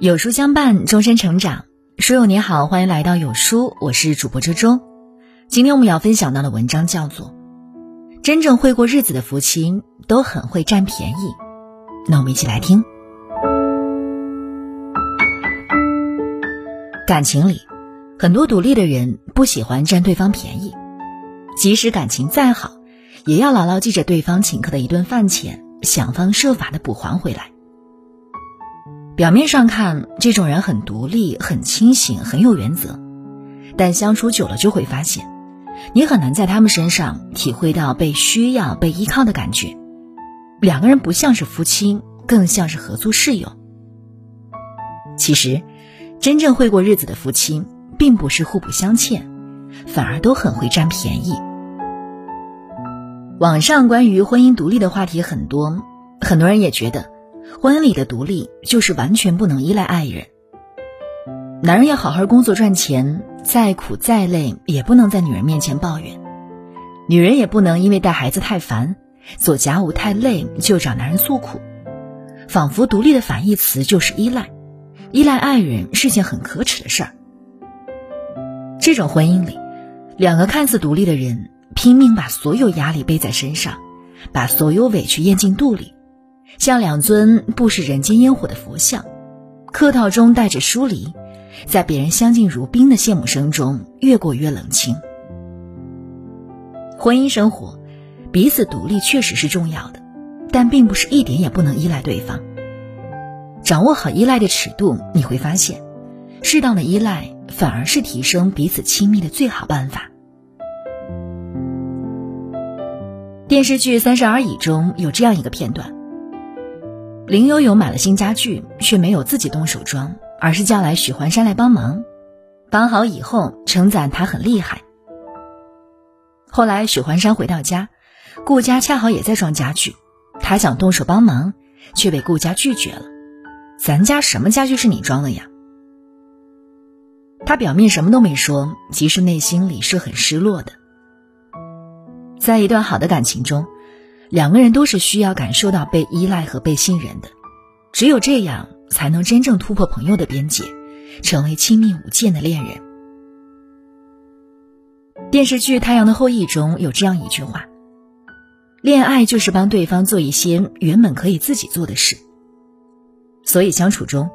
有书相伴，终身成长。书友你好，欢迎来到有书，我是主播周周。今天我们要分享到的文章叫做《真正会过日子的夫妻都很会占便宜》。那我们一起来听。感情里，很多独立的人不喜欢占对方便宜，即使感情再好，也要牢牢记着对方请客的一顿饭钱，想方设法的补还回来。表面上看，这种人很独立、很清醒、很有原则，但相处久了就会发现，你很难在他们身上体会到被需要、被依靠的感觉。两个人不像是夫妻，更像是合租室友。其实，真正会过日子的夫妻，并不是互不相欠，反而都很会占便宜。网上关于婚姻独立的话题很多，很多人也觉得。婚姻里的独立就是完全不能依赖爱人。男人要好好工作赚钱，再苦再累也不能在女人面前抱怨；女人也不能因为带孩子太烦、做家务太累就找男人诉苦。仿佛独立的反义词就是依赖，依赖爱人是件很可耻的事儿。这种婚姻里，两个看似独立的人拼命把所有压力背在身上，把所有委屈咽进肚里。像两尊不食人间烟火的佛像，客套中带着疏离，在别人相敬如宾的羡慕声中，越过越冷清。婚姻生活，彼此独立确实是重要的，但并不是一点也不能依赖对方。掌握好依赖的尺度，你会发现，适当的依赖反而是提升彼此亲密的最好办法。电视剧《三十而已》中有这样一个片段。林有有买了新家具，却没有自己动手装，而是叫来许环山来帮忙。帮好以后，称赞他很厉害。后来许环山回到家，顾家恰好也在装家具，他想动手帮忙，却被顾家拒绝了。咱家什么家具是你装的呀？他表面什么都没说，其实内心里是很失落的。在一段好的感情中。两个人都是需要感受到被依赖和被信任的，只有这样才能真正突破朋友的边界，成为亲密无间的恋人。电视剧《太阳的后裔》中有这样一句话：“恋爱就是帮对方做一些原本可以自己做的事。”所以相处中，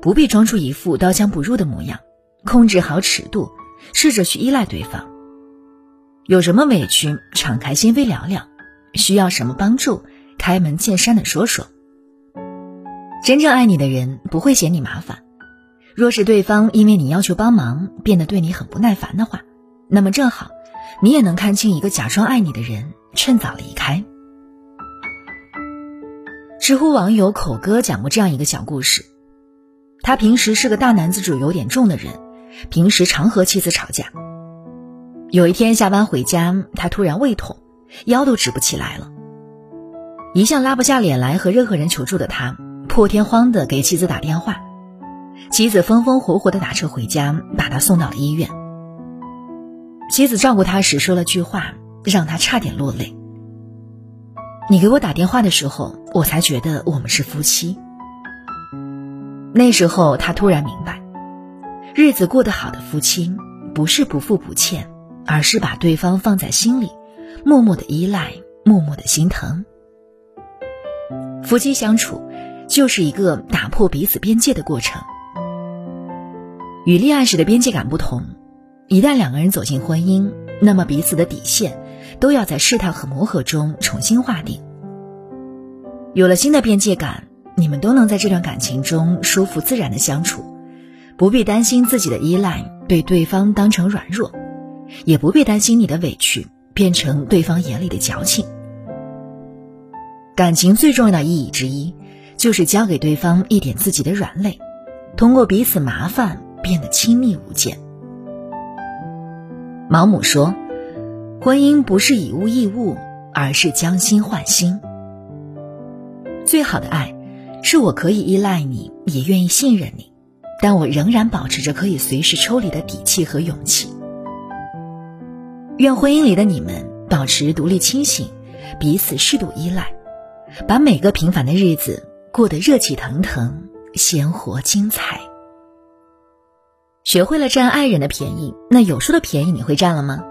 不必装出一副刀枪不入的模样，控制好尺度，试着去依赖对方。有什么委屈，敞开心扉聊聊。需要什么帮助，开门见山的说说。真正爱你的人不会嫌你麻烦。若是对方因为你要求帮忙变得对你很不耐烦的话，那么正好，你也能看清一个假装爱你的人趁早离开。知乎网友口哥讲过这样一个小故事：他平时是个大男子主有点重的人，平时常和妻子吵架。有一天下班回家，他突然胃痛。腰都直不起来了，一向拉不下脸来和任何人求助的他，破天荒的给妻子打电话，妻子风风火火的打车回家，把他送到了医院。妻子照顾他时说了句话，让他差点落泪。你给我打电话的时候，我才觉得我们是夫妻。那时候他突然明白，日子过得好的夫妻，不是不富不欠，而是把对方放在心里。默默的依赖，默默的心疼。夫妻相处，就是一个打破彼此边界的过程。与恋爱时的边界感不同，一旦两个人走进婚姻，那么彼此的底线都要在试探和磨合中重新划定。有了新的边界感，你们都能在这段感情中舒服自然的相处，不必担心自己的依赖被对方当成软弱，也不必担心你的委屈。变成对方眼里的矫情。感情最重要的意义之一，就是教给对方一点自己的软肋，通过彼此麻烦变得亲密无间。毛姆说：“婚姻不是以物易物，而是将心换心。最好的爱，是我可以依赖你，也愿意信任你，但我仍然保持着可以随时抽离的底气和勇气。”愿婚姻里的你们保持独立清醒，彼此适度依赖，把每个平凡的日子过得热气腾腾、鲜活精彩。学会了占爱人的便宜，那有书的便宜你会占了吗？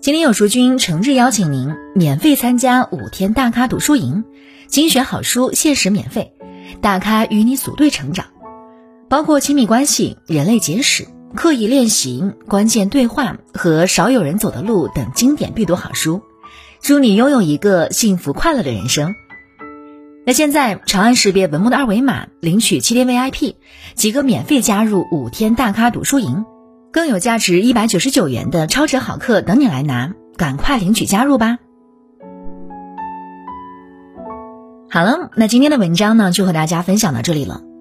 今天有书君诚挚邀请您免费参加五天大咖读书营，精选好书限时免费，大咖与你组队成长，包括亲密关系、人类简史、刻意练习、关键对话和少有人走的路等经典必读好书，祝你拥有一个幸福快乐的人生。那现在长按识别文末的二维码，领取七天 VIP，即可免费加入五天大咖读书营。更有价值一百九十九元的超值好课等你来拿，赶快领取加入吧！好了，那今天的文章呢，就和大家分享到这里了。